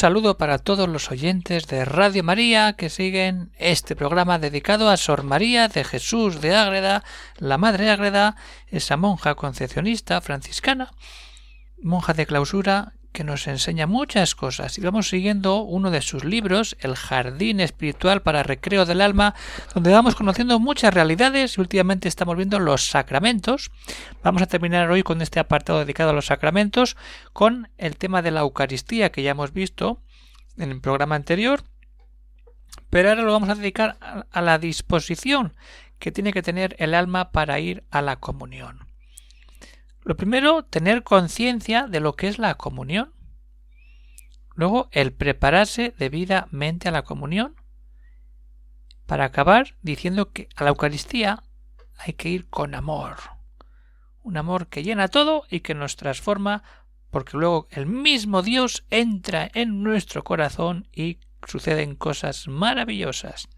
Saludo para todos los oyentes de Radio María que siguen este programa dedicado a Sor María de Jesús de Ágreda, la Madre Ágreda, esa monja concepcionista franciscana, monja de clausura que nos enseña muchas cosas y vamos siguiendo uno de sus libros, El Jardín Espiritual para Recreo del Alma, donde vamos conociendo muchas realidades y últimamente estamos viendo los sacramentos. Vamos a terminar hoy con este apartado dedicado a los sacramentos, con el tema de la Eucaristía que ya hemos visto en el programa anterior, pero ahora lo vamos a dedicar a la disposición que tiene que tener el alma para ir a la comunión. Lo primero, tener conciencia de lo que es la comunión. Luego, el prepararse debidamente a la comunión. Para acabar diciendo que a la Eucaristía hay que ir con amor. Un amor que llena todo y que nos transforma porque luego el mismo Dios entra en nuestro corazón y suceden cosas maravillosas.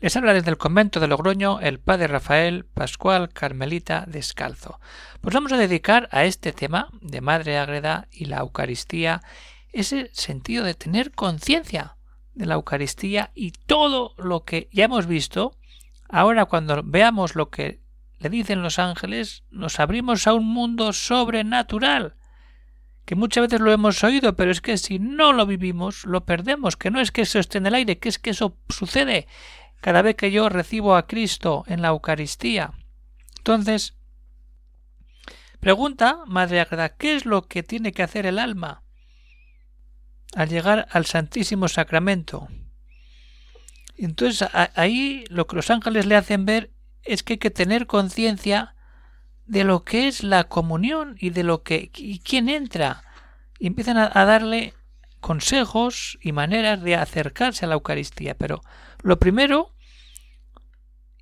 Les habla desde el convento de Logroño el padre Rafael Pascual Carmelita Descalzo. Pues vamos a dedicar a este tema de Madre Ágreda y la Eucaristía ese sentido de tener conciencia de la Eucaristía y todo lo que ya hemos visto. Ahora cuando veamos lo que le dicen los ángeles, nos abrimos a un mundo sobrenatural que muchas veces lo hemos oído, pero es que si no lo vivimos, lo perdemos, que no es que eso esté en el aire, que es que eso sucede cada vez que yo recibo a Cristo en la Eucaristía. Entonces, pregunta, Madre Agreda, ¿qué es lo que tiene que hacer el alma al llegar al Santísimo Sacramento? Entonces ahí lo que los ángeles le hacen ver es que hay que tener conciencia de lo que es la comunión y de lo que y quién entra y empiezan a, darle consejos y maneras de acercarse a la Eucaristía. Pero lo primero,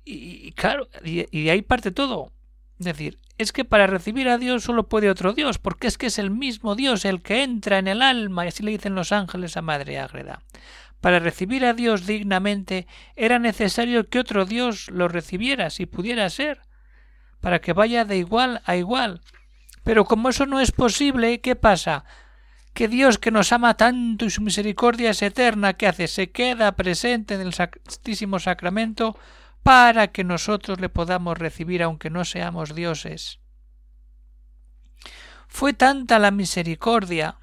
y, claro, y, y, ahí parte todo. Es decir, es que para recibir a Dios solo puede otro Dios, porque es que es el mismo Dios el que entra en el alma, y así le dicen los ángeles a Madre Ágreda. Para recibir a Dios dignamente era necesario que otro Dios lo recibiera, si pudiera ser para que vaya de igual a igual. Pero como eso no es posible, ¿qué pasa? Que Dios que nos ama tanto y su misericordia es eterna, ¿qué hace? Se queda presente en el Santísimo Sacramento para que nosotros le podamos recibir aunque no seamos dioses. Fue tanta la misericordia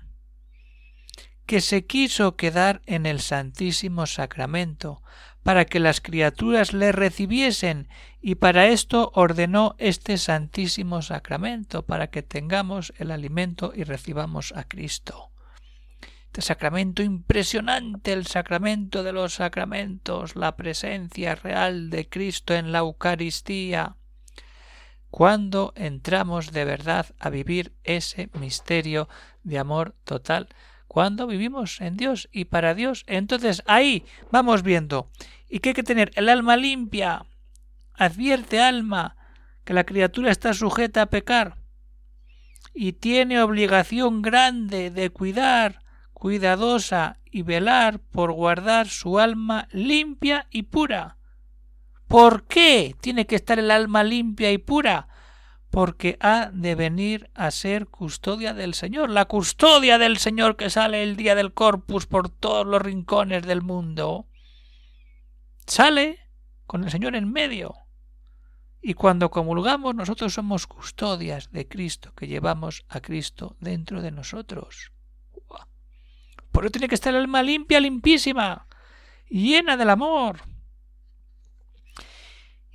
que se quiso quedar en el Santísimo Sacramento, para que las criaturas le recibiesen, y para esto ordenó este Santísimo Sacramento, para que tengamos el alimento y recibamos a Cristo. Este sacramento impresionante, el sacramento de los sacramentos, la presencia real de Cristo en la Eucaristía. Cuando entramos de verdad a vivir ese misterio de amor total, cuando vivimos en Dios y para Dios. Entonces ahí vamos viendo. ¿Y qué hay que tener? El alma limpia. Advierte alma que la criatura está sujeta a pecar y tiene obligación grande de cuidar, cuidadosa y velar por guardar su alma limpia y pura. ¿Por qué tiene que estar el alma limpia y pura? Porque ha de venir a ser custodia del Señor, la custodia del Señor que sale el día del corpus por todos los rincones del mundo. Sale con el Señor en medio. Y cuando comulgamos nosotros somos custodias de Cristo, que llevamos a Cristo dentro de nosotros. Por eso tiene que estar el alma limpia, limpísima, llena del amor.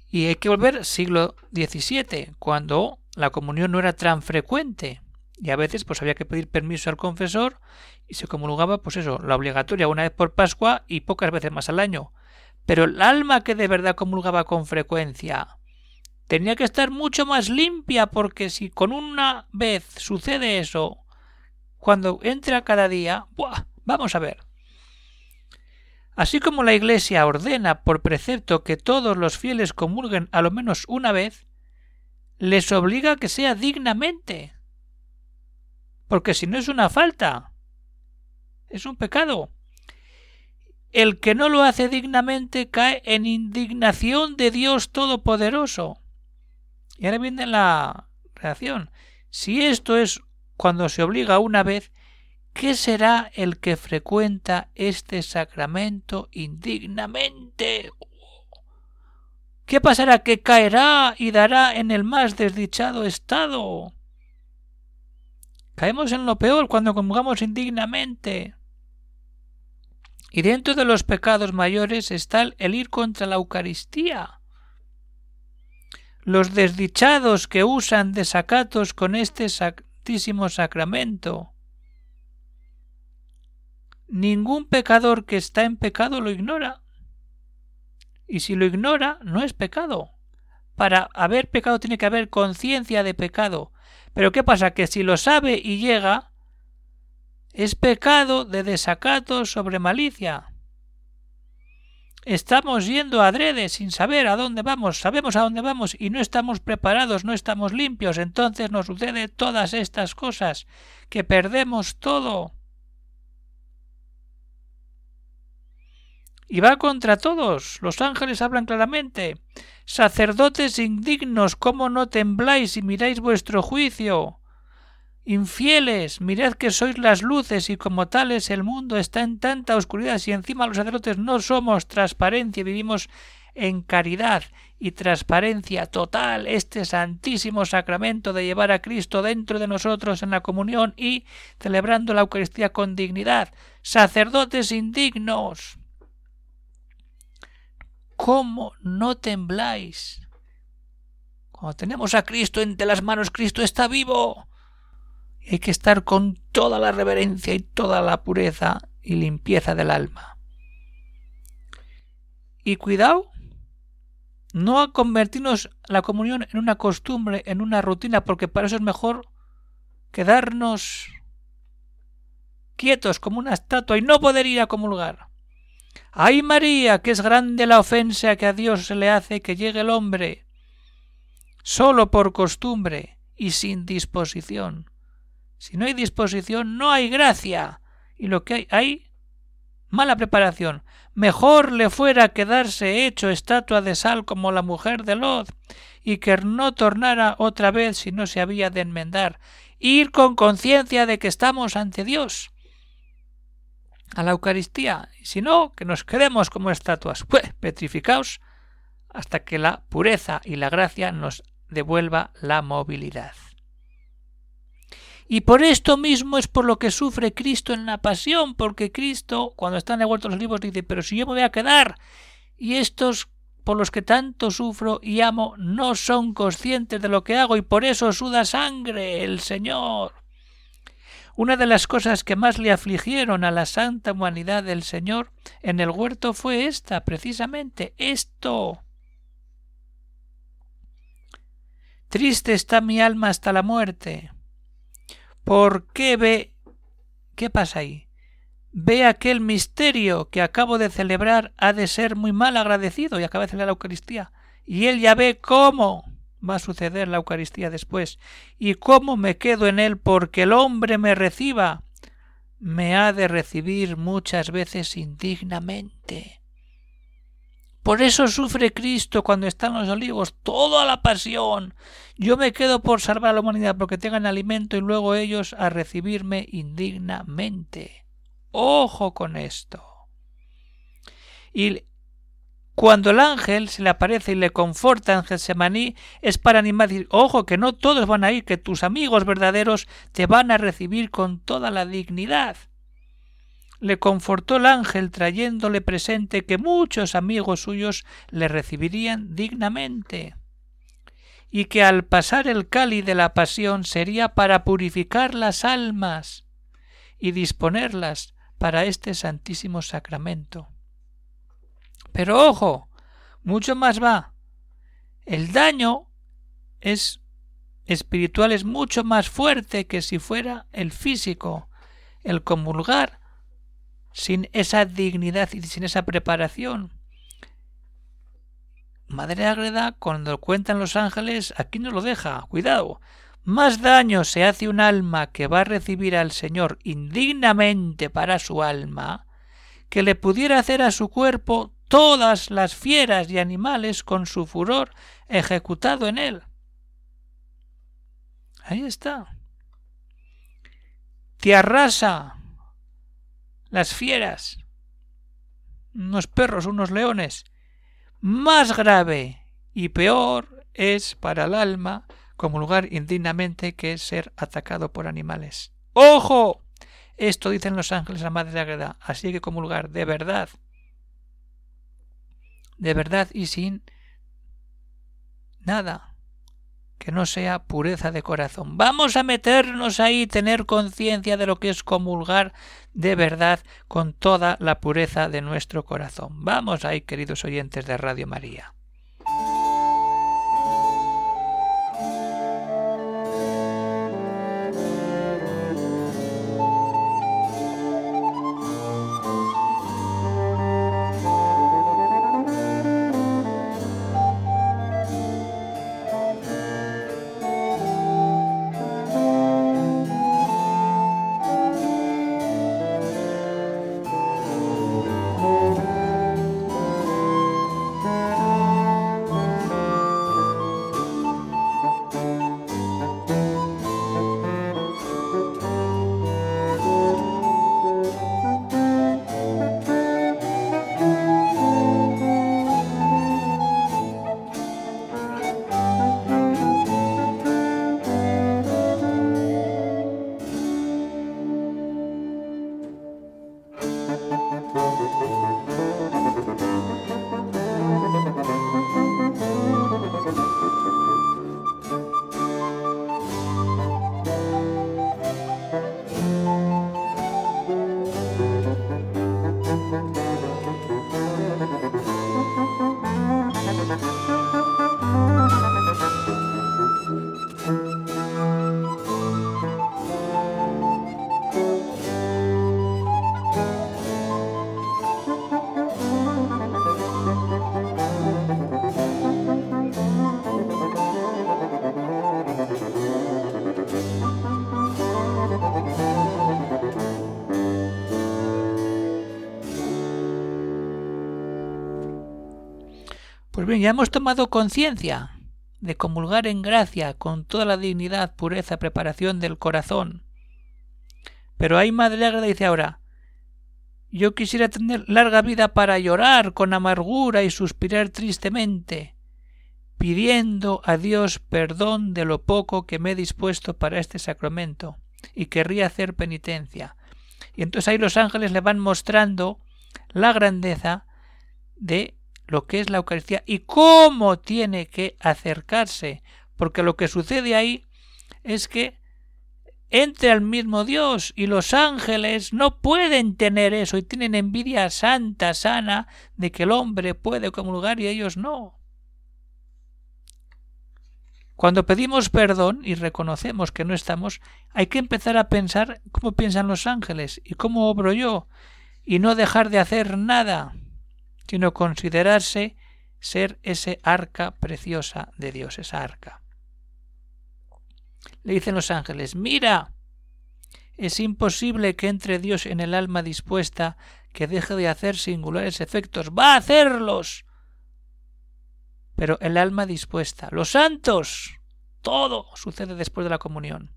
Y hay que volver siglo XVII, cuando la comunión no era tan frecuente. Y a veces pues había que pedir permiso al confesor y se comulgaba pues eso, la obligatoria una vez por Pascua y pocas veces más al año. Pero el alma que de verdad comulgaba con frecuencia tenía que estar mucho más limpia porque si con una vez sucede eso, cuando entra cada día, ¡buah! vamos a ver. Así como la Iglesia ordena por precepto que todos los fieles comulguen a lo menos una vez, les obliga a que sea dignamente. Porque si no es una falta, es un pecado. El que no lo hace dignamente cae en indignación de Dios Todopoderoso. Y ahora viene la reacción. Si esto es cuando se obliga una vez, ¿qué será el que frecuenta este sacramento indignamente? ¿Qué pasará? Que caerá y dará en el más desdichado estado. Caemos en lo peor cuando comulgamos indignamente. Y dentro de los pecados mayores está el ir contra la Eucaristía. Los desdichados que usan desacatos con este santísimo sacramento. Ningún pecador que está en pecado lo ignora. Y si lo ignora, no es pecado. Para haber pecado tiene que haber conciencia de pecado. Pero ¿qué pasa? Que si lo sabe y llega, es pecado de desacato sobre malicia. Estamos yendo adrede sin saber a dónde vamos, sabemos a dónde vamos y no estamos preparados, no estamos limpios, entonces nos sucede todas estas cosas, que perdemos todo. Y va contra todos. Los ángeles hablan claramente. Sacerdotes indignos, ¿cómo no tembláis y miráis vuestro juicio? Infieles, mirad que sois las luces y como tales el mundo está en tanta oscuridad y encima los sacerdotes no somos transparencia, vivimos en caridad y transparencia total este santísimo sacramento de llevar a Cristo dentro de nosotros en la comunión y celebrando la Eucaristía con dignidad. Sacerdotes indignos. ¿Cómo no tembláis? Cuando tenemos a Cristo entre las manos, Cristo está vivo. Y hay que estar con toda la reverencia y toda la pureza y limpieza del alma. Y cuidado, no a convertirnos la comunión en una costumbre, en una rutina, porque para eso es mejor quedarnos quietos como una estatua y no poder ir a comulgar. ¡Ay María, que es grande la ofensa que a Dios se le hace que llegue el hombre! Solo por costumbre y sin disposición. Si no hay disposición, no hay gracia. Y lo que hay, hay mala preparación. Mejor le fuera quedarse hecho estatua de sal como la mujer de Lot, y que no tornara otra vez si no se había de enmendar. Ir con conciencia de que estamos ante Dios a la Eucaristía, y si no, que nos quedemos como estatuas, pues petrificaos hasta que la pureza y la gracia nos devuelva la movilidad. Y por esto mismo es por lo que sufre Cristo en la pasión, porque Cristo, cuando está en el huerto de los libros, dice, pero si yo me voy a quedar, y estos por los que tanto sufro y amo no son conscientes de lo que hago, y por eso suda sangre el Señor. Una de las cosas que más le afligieron a la santa humanidad del Señor en el huerto fue esta, precisamente, esto. Triste está mi alma hasta la muerte. ¿Por qué ve? ¿Qué pasa ahí? Ve aquel misterio que acabo de celebrar ha de ser muy mal agradecido y acaba de celebrar la Eucaristía. Y él ya ve cómo va a suceder la Eucaristía después, y cómo me quedo en él porque el hombre me reciba, me ha de recibir muchas veces indignamente. Por eso sufre Cristo cuando está en los olivos, toda la pasión. Yo me quedo por salvar a la humanidad porque tengan alimento y luego ellos a recibirme indignamente. Ojo con esto. Y cuando el ángel se le aparece y le conforta en Getsemaní, es para animar, decir, ojo, que no todos van a ir, que tus amigos verdaderos te van a recibir con toda la dignidad. Le confortó el ángel trayéndole presente que muchos amigos suyos le recibirían dignamente, y que al pasar el cáliz de la pasión sería para purificar las almas y disponerlas para este santísimo sacramento. Pero ojo, mucho más va. El daño es espiritual es mucho más fuerte que si fuera el físico. El comulgar sin esa dignidad y sin esa preparación. Madre Ágreda, cuando cuentan los ángeles, aquí no lo deja. Cuidado. Más daño se hace un alma que va a recibir al Señor indignamente para su alma, que le pudiera hacer a su cuerpo todas las fieras y animales con su furor ejecutado en él. Ahí está. Te arrasa las fieras, unos perros, unos leones. Más grave y peor es para el alma como lugar indignamente que ser atacado por animales. ¡Ojo! Esto dicen los ángeles a Madre Agreda, así que como lugar de verdad, de verdad y sin nada que no sea pureza de corazón. Vamos a meternos ahí, tener conciencia de lo que es comulgar de verdad con toda la pureza de nuestro corazón. Vamos ahí, queridos oyentes de Radio María. Ya hemos tomado conciencia de comulgar en gracia con toda la dignidad, pureza, preparación del corazón. Pero hay Madre Agra dice ahora, yo quisiera tener larga vida para llorar con amargura y suspirar tristemente, pidiendo a Dios perdón de lo poco que me he dispuesto para este sacramento, y querría hacer penitencia. Y entonces ahí los ángeles le van mostrando la grandeza de lo que es la Eucaristía y cómo tiene que acercarse, porque lo que sucede ahí es que entre al mismo Dios y los ángeles no pueden tener eso y tienen envidia santa, sana, de que el hombre puede comulgar y ellos no. Cuando pedimos perdón y reconocemos que no estamos, hay que empezar a pensar cómo piensan los ángeles y cómo obro yo, y no dejar de hacer nada sino considerarse ser ese arca preciosa de Dios, esa arca. Le dicen los ángeles, mira, es imposible que entre Dios en el alma dispuesta que deje de hacer singulares efectos. Va a hacerlos. Pero el alma dispuesta, los santos, todo sucede después de la comunión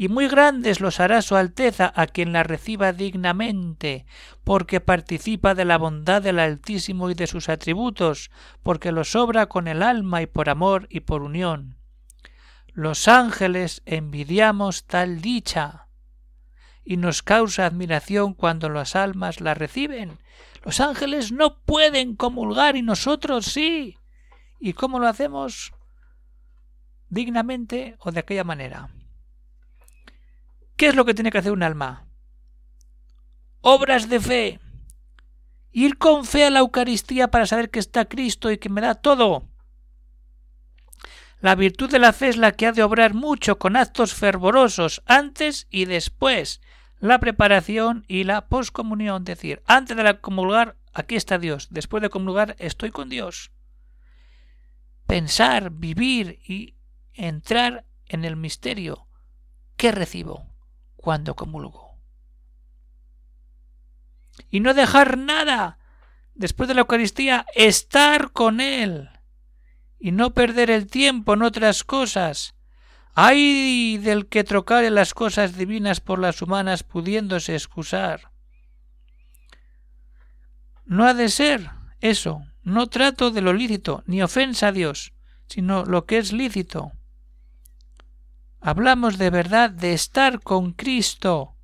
y muy grandes los hará su Alteza a quien la reciba dignamente, porque participa de la bondad del Altísimo y de sus atributos, porque los obra con el alma y por amor y por unión. Los ángeles envidiamos tal dicha, y nos causa admiración cuando las almas la reciben. Los ángeles no pueden comulgar y nosotros sí. ¿Y cómo lo hacemos? Dignamente o de aquella manera. ¿Qué es lo que tiene que hacer un alma? Obras de fe. Ir con fe a la Eucaristía para saber que está Cristo y que me da todo. La virtud de la fe es la que ha de obrar mucho con actos fervorosos antes y después, la preparación y la poscomunión, decir, antes de la comulgar, aquí está Dios, después de comulgar, estoy con Dios. Pensar, vivir y entrar en el misterio. ¿Qué recibo cuando comulgo? Y no dejar nada después de la Eucaristía, estar con Él y no perder el tiempo en otras cosas. ¡Ay del que trocare las cosas divinas por las humanas pudiéndose excusar! No ha de ser eso. No trato de lo lícito, ni ofensa a Dios, sino lo que es lícito. Hablamos de verdad de estar con Cristo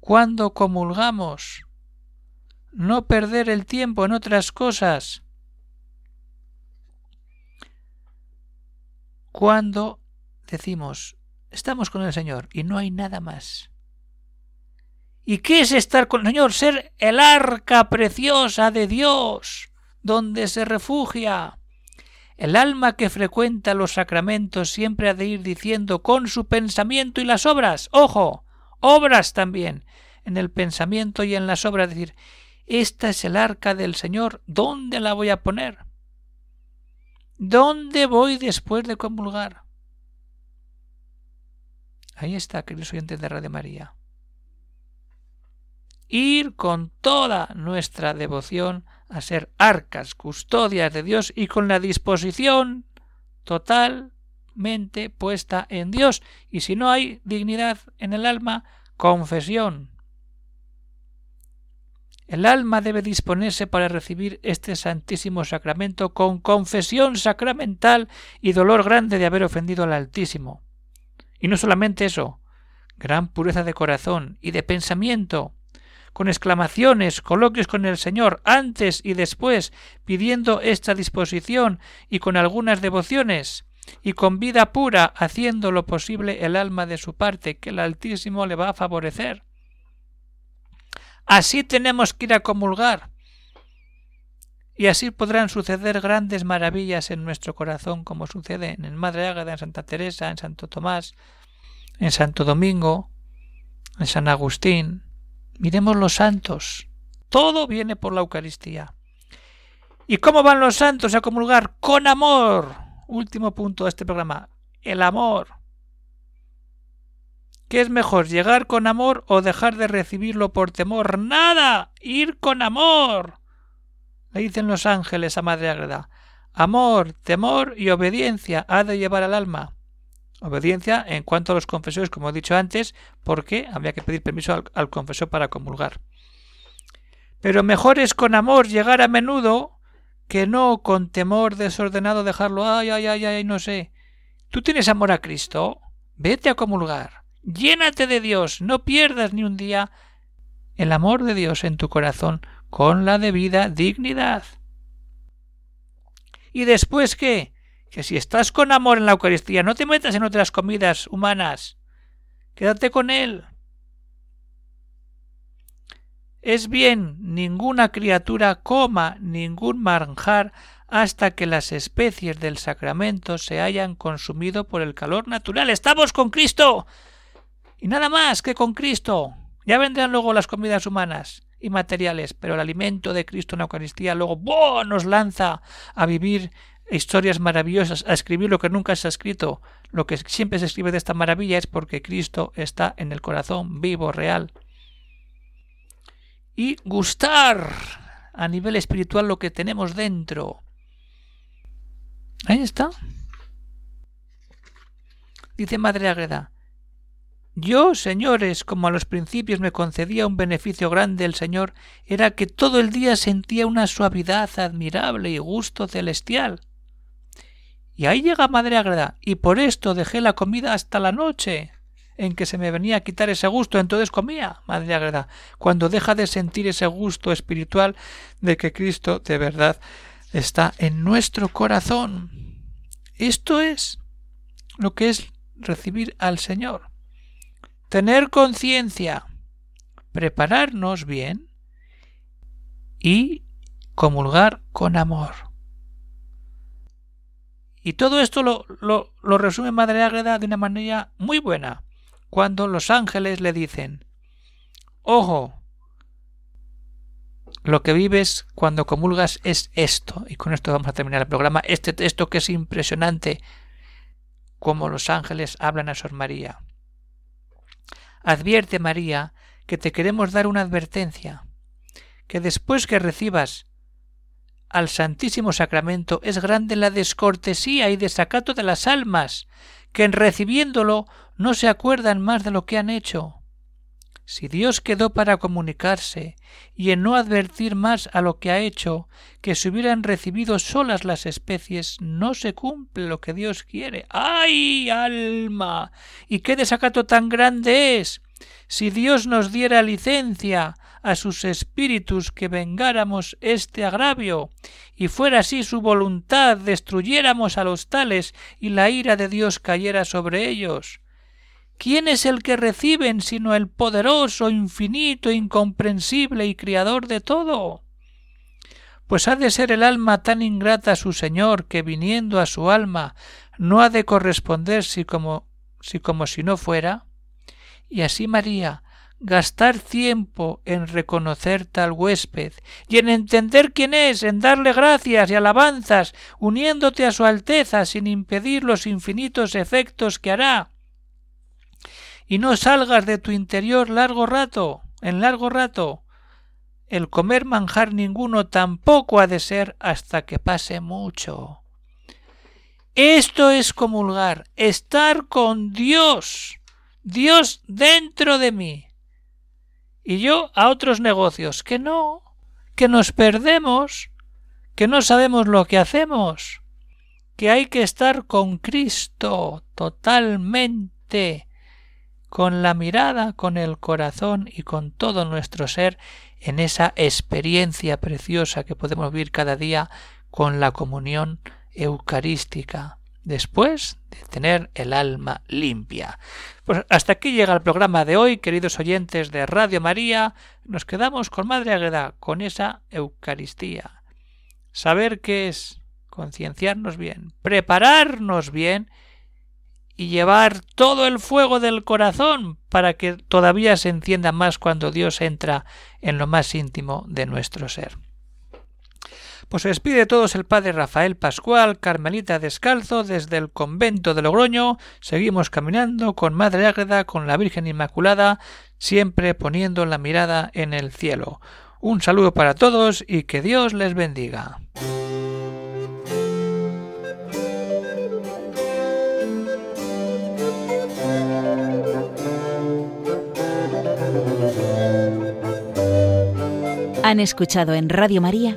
cuando comulgamos no perder el tiempo en otras cosas. Cuando decimos, estamos con el Señor y no hay nada más. ¿Y qué es estar con el Señor? Ser el arca preciosa de Dios, donde se refugia. El alma que frecuenta los sacramentos siempre ha de ir diciendo con su pensamiento y las obras, ojo, obras también, en el pensamiento y en las obras, decir, esta es el arca del Señor. ¿Dónde la voy a poner? ¿Dónde voy después de comulgar? Ahí está, queridos oyentes de Radio María. Ir con toda nuestra devoción a ser arcas, custodias de Dios y con la disposición totalmente puesta en Dios. Y si no hay dignidad en el alma, confesión, el alma debe disponerse para recibir este santísimo sacramento con confesión sacramental y dolor grande de haber ofendido al Altísimo. Y no solamente eso, gran pureza de corazón y de pensamiento, con exclamaciones, coloquios con el Señor antes y después, pidiendo esta disposición y con algunas devociones, y con vida pura, haciendo lo posible el alma de su parte, que el Altísimo le va a favorecer. Así tenemos que ir a comulgar. Y así podrán suceder grandes maravillas en nuestro corazón, como sucede en Madre Ágada, en Santa Teresa, en Santo Tomás, en Santo Domingo, en San Agustín. Miremos los santos. Todo viene por la Eucaristía. ¿Y cómo van los santos a comulgar? Con amor. Último punto de este programa. El amor. ¿Qué es mejor, llegar con amor o dejar de recibirlo por temor? ¡Nada! ¡Ir con amor! Le dicen los ángeles a Madre Agreda. Amor, temor y obediencia ha de llevar al alma. Obediencia en cuanto a los confesores, como he dicho antes, porque había que pedir permiso al, confesor para comulgar. Pero mejor es con amor llegar a menudo que no con temor desordenado dejarlo. Ay, ay, ay, ay, no sé. ¿Tú tienes amor a Cristo? Vete a comulgar. Llénate de Dios, no pierdas ni un día el amor de Dios en tu corazón con la debida dignidad. ¿Y después qué? Que si estás con amor en la Eucaristía, no te metas en otras comidas humanas. Quédate con Él. Es bien, ninguna criatura coma ningún manjar hasta que las especies del sacramento se hayan consumido por el calor natural. ¡Estamos con Cristo! Y nada más que con Cristo. Ya vendrán luego las comidas humanas y materiales, pero el alimento de Cristo en la Eucaristía luego nos lanza a vivir historias maravillosas, a escribir lo que nunca se ha escrito. Lo que siempre se escribe de esta maravilla es porque Cristo está en el corazón vivo, real. Y gustar a nivel espiritual lo que tenemos dentro. Ahí está. Dice Madre Agreda, yo, señores, como a los principios me concedía un beneficio grande el Señor, era que todo el día sentía una suavidad admirable y gusto celestial. Y ahí llega Madre Agreda, y por esto dejé la comida hasta la noche, en que se me venía a quitar ese gusto, entonces comía, Madre Agreda, cuando deja de sentir ese gusto espiritual de que Cristo de verdad está en nuestro corazón. Esto es lo que es recibir al Señor tener conciencia, prepararnos bien y comulgar con amor. Y todo esto lo, lo, resume Madre Ágreda de una manera muy buena, cuando los ángeles le dicen, Ojo, lo que vives cuando comulgas es esto. Y con esto vamos a terminar el programa. Este texto que es impresionante, como los ángeles hablan a Sor María. Advierte, María, que te queremos dar una advertencia, que después que recibas al Santísimo Sacramento es grande la descortesía y desacato de las almas, que en recibiéndolo no se acuerdan más de lo que han hecho. Si Dios quedó para comunicarse y en no advertir más a lo que ha hecho, que se hubieran recibido solas las especies, no se cumple lo que Dios quiere. ¡Ay, alma! ¿Y qué desacato tan grande es? Si Dios nos diera licencia a sus espíritus que vengáramos este agravio, y fuera así su voluntad, destruyéramos a los tales y la ira de Dios cayera sobre ellos. ¿Quién es el que reciben sino el poderoso, infinito, incomprensible y criador de todo? Pues ha de ser el alma tan ingrata a su Señor que viniendo a su alma no ha de corresponder si como si como si no fuera. Y así María, gastar tiempo en reconocer tal huésped y en entender quién es, en darle gracias y alabanzas, uniéndote a su Alteza sin impedir los infinitos efectos que hará, y no salgas de tu interior largo rato, en largo rato. El comer manjar ninguno tampoco ha de ser hasta que pase mucho. Esto es comulgar, estar con Dios, Dios dentro de mí. Y yo a otros negocios, que no, que nos perdemos, que no sabemos lo que hacemos, que hay que estar con Cristo totalmente, con la mirada, con el corazón y con todo nuestro ser en esa experiencia preciosa que podemos vivir cada día con la comunión eucarística, después de tener el alma limpia. Pues hasta aquí llega el programa de hoy, queridos oyentes de Radio María. Nos quedamos con Madre Agreda, con esa Eucaristía. Saber qué es, concienciarnos bien, prepararnos bien y llevar todo el fuego del corazón para que todavía se encienda más cuando Dios entra en lo más íntimo de nuestro ser. Pues se despide todos el padre Rafael Pascual, Carmelita Descalzo, desde el convento de Logroño. Seguimos caminando con Madre Ágreda, con la Virgen Inmaculada, siempre poniendo la mirada en el cielo. Un saludo para todos y que Dios les bendiga. Han escuchado en Radio María